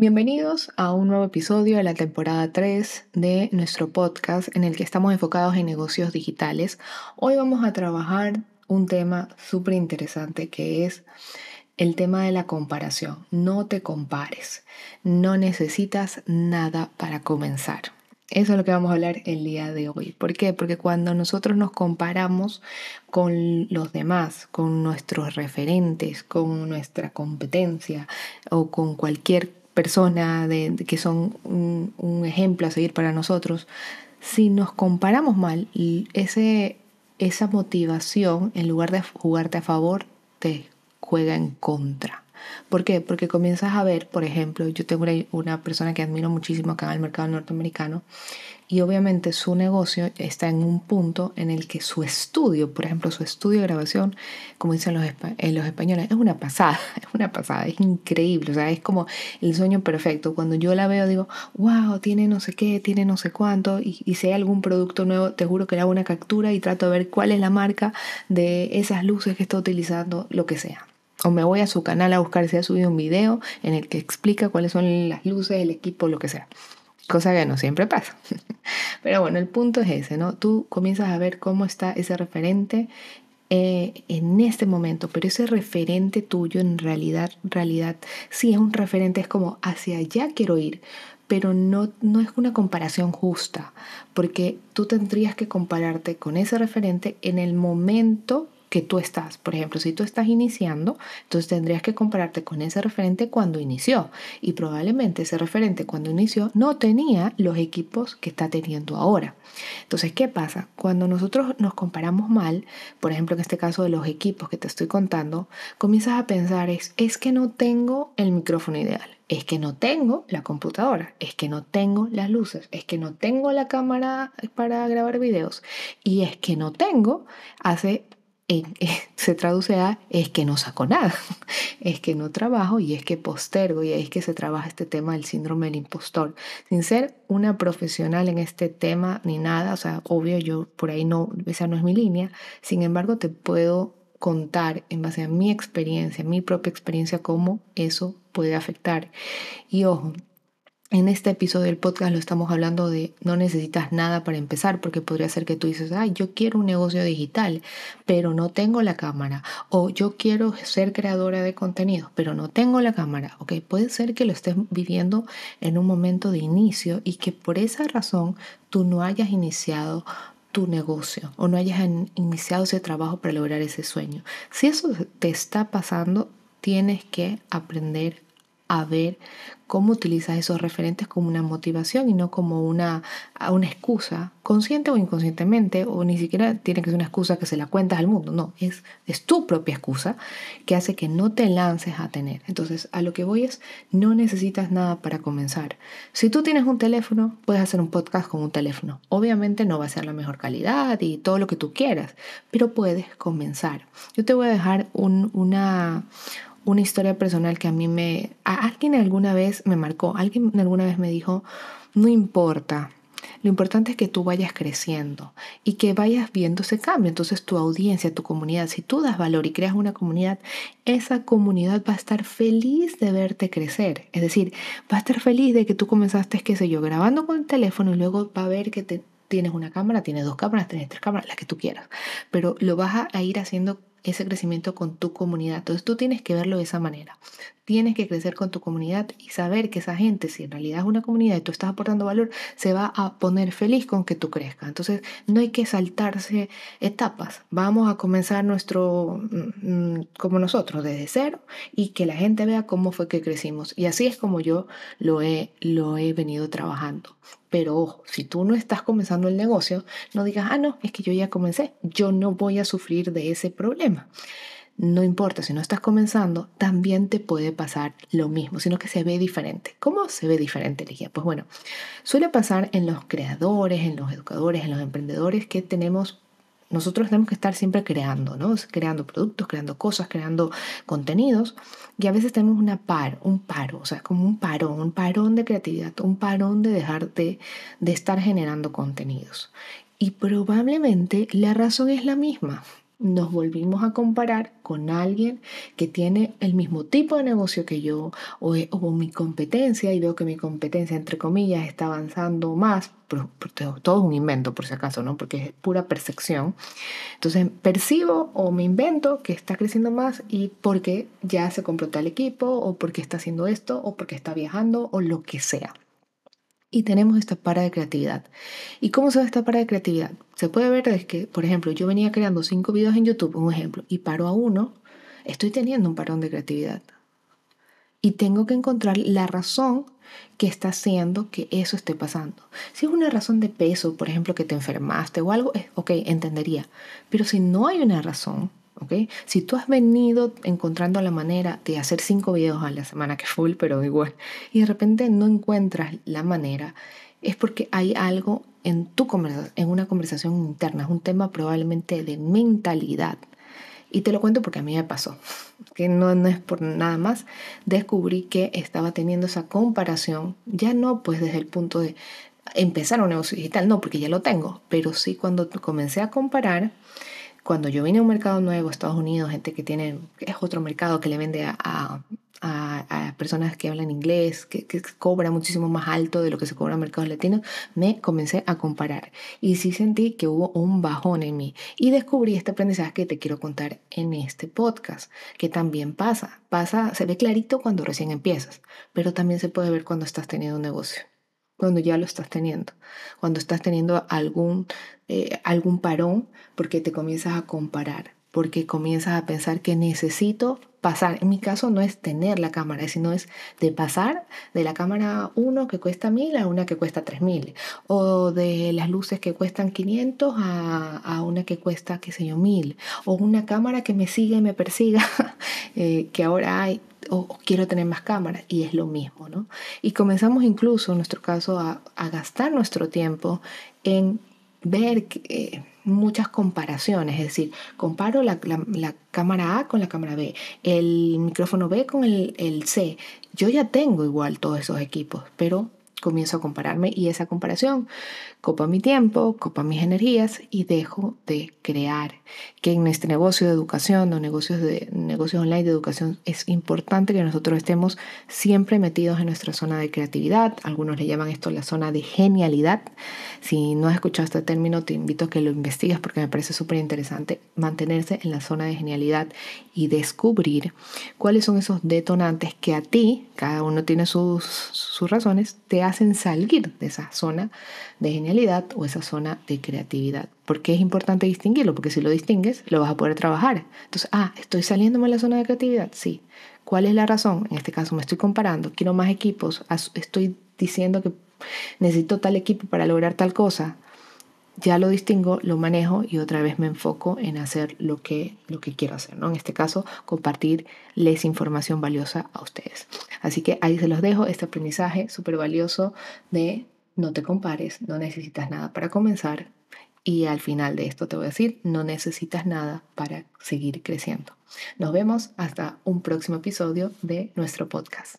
Bienvenidos a un nuevo episodio de la temporada 3 de nuestro podcast en el que estamos enfocados en negocios digitales. Hoy vamos a trabajar un tema súper interesante que es el tema de la comparación. No te compares. No necesitas nada para comenzar. Eso es lo que vamos a hablar el día de hoy. ¿Por qué? Porque cuando nosotros nos comparamos con los demás, con nuestros referentes, con nuestra competencia o con cualquier persona de, que son un, ejemplo a seguir para nosotros, si nos comparamos mal, ese, esa motivación, en lugar de jugarte a favor, te juega en contra. ¿Por qué? Porque comienzas a ver, por ejemplo, yo tengo una, persona que admiro muchísimo acá en el mercado norteamericano y obviamente su negocio está en un punto en el que su estudio, por ejemplo, su estudio de grabación, como dicen los, en los españoles, es una pasada, es una pasada, es increíble, o sea, es como el sueño perfecto. Cuando yo la veo digo, wow, tiene no sé qué, tiene no sé cuánto, y, y si hay algún producto nuevo, te juro que le hago una captura y trato de ver cuál es la marca de esas luces que está utilizando, lo que sea. O me voy a su canal a buscar si ha subido un video en el que explica cuáles son las luces, el equipo, lo que sea. Cosa que no siempre pasa. Pero bueno, el punto es ese, ¿no? Tú comienzas a ver cómo está ese referente eh, en este momento, pero ese referente tuyo en realidad, realidad, sí es un referente, es como hacia allá quiero ir, pero no, no es una comparación justa, porque tú tendrías que compararte con ese referente en el momento que tú estás. Por ejemplo, si tú estás iniciando, entonces tendrías que compararte con ese referente cuando inició. Y probablemente ese referente cuando inició no tenía los equipos que está teniendo ahora. Entonces, ¿qué pasa? Cuando nosotros nos comparamos mal, por ejemplo, en este caso de los equipos que te estoy contando, comienzas a pensar es, es que no tengo el micrófono ideal. Es que no tengo la computadora, es que no tengo las luces, es que no tengo la cámara para grabar videos y es que no tengo hace se traduce a es que no saco nada, es que no trabajo y es que postergo y es que se trabaja este tema del síndrome del impostor. Sin ser una profesional en este tema ni nada, o sea, obvio yo por ahí no, esa no es mi línea, sin embargo te puedo contar en base a mi experiencia, mi propia experiencia, cómo eso puede afectar. Y ojo, en este episodio del podcast lo estamos hablando de no necesitas nada para empezar, porque podría ser que tú dices, ay, yo quiero un negocio digital, pero no tengo la cámara. O yo quiero ser creadora de contenido, pero no tengo la cámara. Ok, puede ser que lo estés viviendo en un momento de inicio y que por esa razón tú no hayas iniciado tu negocio o no hayas iniciado ese trabajo para lograr ese sueño. Si eso te está pasando, tienes que aprender a ver cómo utilizas esos referentes como una motivación y no como una, una excusa, consciente o inconscientemente, o ni siquiera tiene que ser una excusa que se la cuentas al mundo, no, es, es tu propia excusa que hace que no te lances a tener. Entonces, a lo que voy es, no necesitas nada para comenzar. Si tú tienes un teléfono, puedes hacer un podcast con un teléfono. Obviamente no va a ser la mejor calidad y todo lo que tú quieras, pero puedes comenzar. Yo te voy a dejar un, una, una historia personal que a mí me... A alguien alguna vez me marcó, alguien alguna vez me dijo, no importa, lo importante es que tú vayas creciendo y que vayas viendo ese cambio. Entonces tu audiencia, tu comunidad, si tú das valor y creas una comunidad, esa comunidad va a estar feliz de verte crecer. Es decir, va a estar feliz de que tú comenzaste, qué sé yo, grabando con el teléfono y luego va a ver que te, tienes una cámara, tienes dos cámaras, tienes tres cámaras, las que tú quieras. Pero lo vas a ir haciendo ese crecimiento con tu comunidad. Entonces tú tienes que verlo de esa manera. Tienes que crecer con tu comunidad y saber que esa gente, si en realidad es una comunidad y tú estás aportando valor, se va a poner feliz con que tú crezcas. Entonces no hay que saltarse etapas. Vamos a comenzar nuestro, mm, mm, como nosotros, desde cero y que la gente vea cómo fue que crecimos. Y así es como yo lo he, lo he venido trabajando. Pero ojo, si tú no estás comenzando el negocio, no digas, ah, no, es que yo ya comencé, yo no voy a sufrir de ese problema. No importa, si no estás comenzando, también te puede pasar lo mismo, sino que se ve diferente. ¿Cómo se ve diferente, Ligia? Pues bueno, suele pasar en los creadores, en los educadores, en los emprendedores que tenemos nosotros tenemos que estar siempre creando, ¿no? Creando productos, creando cosas, creando contenidos. Y a veces tenemos una par, un paro, o sea, como un parón, un parón de creatividad, un parón de dejar de, de estar generando contenidos. Y probablemente la razón es la misma. Nos volvimos a comparar con alguien que tiene el mismo tipo de negocio que yo o, o mi competencia y veo que mi competencia, entre comillas, está avanzando más. Pero, todo es un invento, por si acaso, ¿no? Porque es pura percepción. Entonces, percibo o me invento que está creciendo más y porque ya se compró tal equipo o porque está haciendo esto o porque está viajando o lo que sea y tenemos esta para de creatividad. ¿Y cómo se ve esta para de creatividad? Se puede ver es que, por ejemplo, yo venía creando cinco videos en YouTube, un ejemplo, y paro a uno, estoy teniendo un parón de creatividad. Y tengo que encontrar la razón que está haciendo que eso esté pasando. Si es una razón de peso, por ejemplo, que te enfermaste o algo, ok, entendería. Pero si no hay una razón, si tú has venido encontrando la manera de hacer cinco videos a la semana, que full, pero igual, y de repente no encuentras la manera, es porque hay algo en tu conversación, en una conversación interna, es un tema probablemente de mentalidad. Y te lo cuento porque a mí me pasó, que no, no es por nada más, descubrí que estaba teniendo esa comparación, ya no pues desde el punto de empezar un negocio digital, no, porque ya lo tengo, pero sí cuando comencé a comparar, cuando yo vine a un mercado nuevo, Estados Unidos, gente que tiene, es otro mercado que le vende a, a, personas que hablan inglés, que, que, cobra muchísimo más alto de lo que se cobra en mercados latinos, me comencé a comparar. Y sí sentí que hubo un bajón en mí. Y descubrí este aprendizaje que te quiero contar en este podcast, que también pasa. Pasa, se ve clarito cuando recién empiezas, pero también se puede ver cuando estás teniendo un negocio cuando ya lo estás teniendo, cuando estás teniendo algún, eh, algún parón, porque te comienzas a comparar, porque comienzas a pensar que necesito pasar. En mi caso no es tener la cámara, sino es de pasar de la cámara 1 que cuesta 1000 a una que cuesta 3000, o de las luces que cuestan 500 a, a una que cuesta, qué sé yo, 1000, o una cámara que me sigue y me persiga, eh, que ahora hay o, quiero tener más cámaras y es lo mismo, ¿no? Y comenzamos incluso en nuestro caso a, gastar nuestro tiempo en ver eh, muchas comparaciones, es decir, comparo la, cámara A con la cámara B, el micrófono B con el, el C. Yo ya tengo igual todos esos equipos, pero comienzo a compararme y esa comparación copa mi tiempo, copa mis energías y dejo de crear. Que en este negocio de educación o negocios, de, negocios online de educación es importante que nosotros estemos siempre metidos en nuestra zona de creatividad. Algunos le llaman esto la zona de genialidad. Si no has escuchado este término, te invito a que lo investigues porque me parece súper interesante mantenerse en la zona de genialidad y descubrir cuáles son esos detonantes que a ti, cada uno tiene sus, sus razones, te hacen salir de esa zona de genialidad o esa zona de creatividad. ¿Por qué es importante distinguirlo? Porque si lo distingues, lo vas a poder trabajar. Entonces, ah, estoy saliéndome de la zona de creatividad. Sí. ¿Cuál es la razón? En este caso me estoy comparando, quiero más equipos, estoy diciendo que necesito tal equipo para lograr tal cosa. Ya lo distingo, lo manejo y otra vez me enfoco en hacer lo que, lo que quiero hacer. ¿no? En este caso, compartirles información valiosa a ustedes. Así que ahí se los dejo, este aprendizaje súper valioso de no te compares, no necesitas nada para comenzar y al final de esto te voy a decir, no necesitas nada para seguir creciendo. Nos vemos hasta un próximo episodio de nuestro podcast.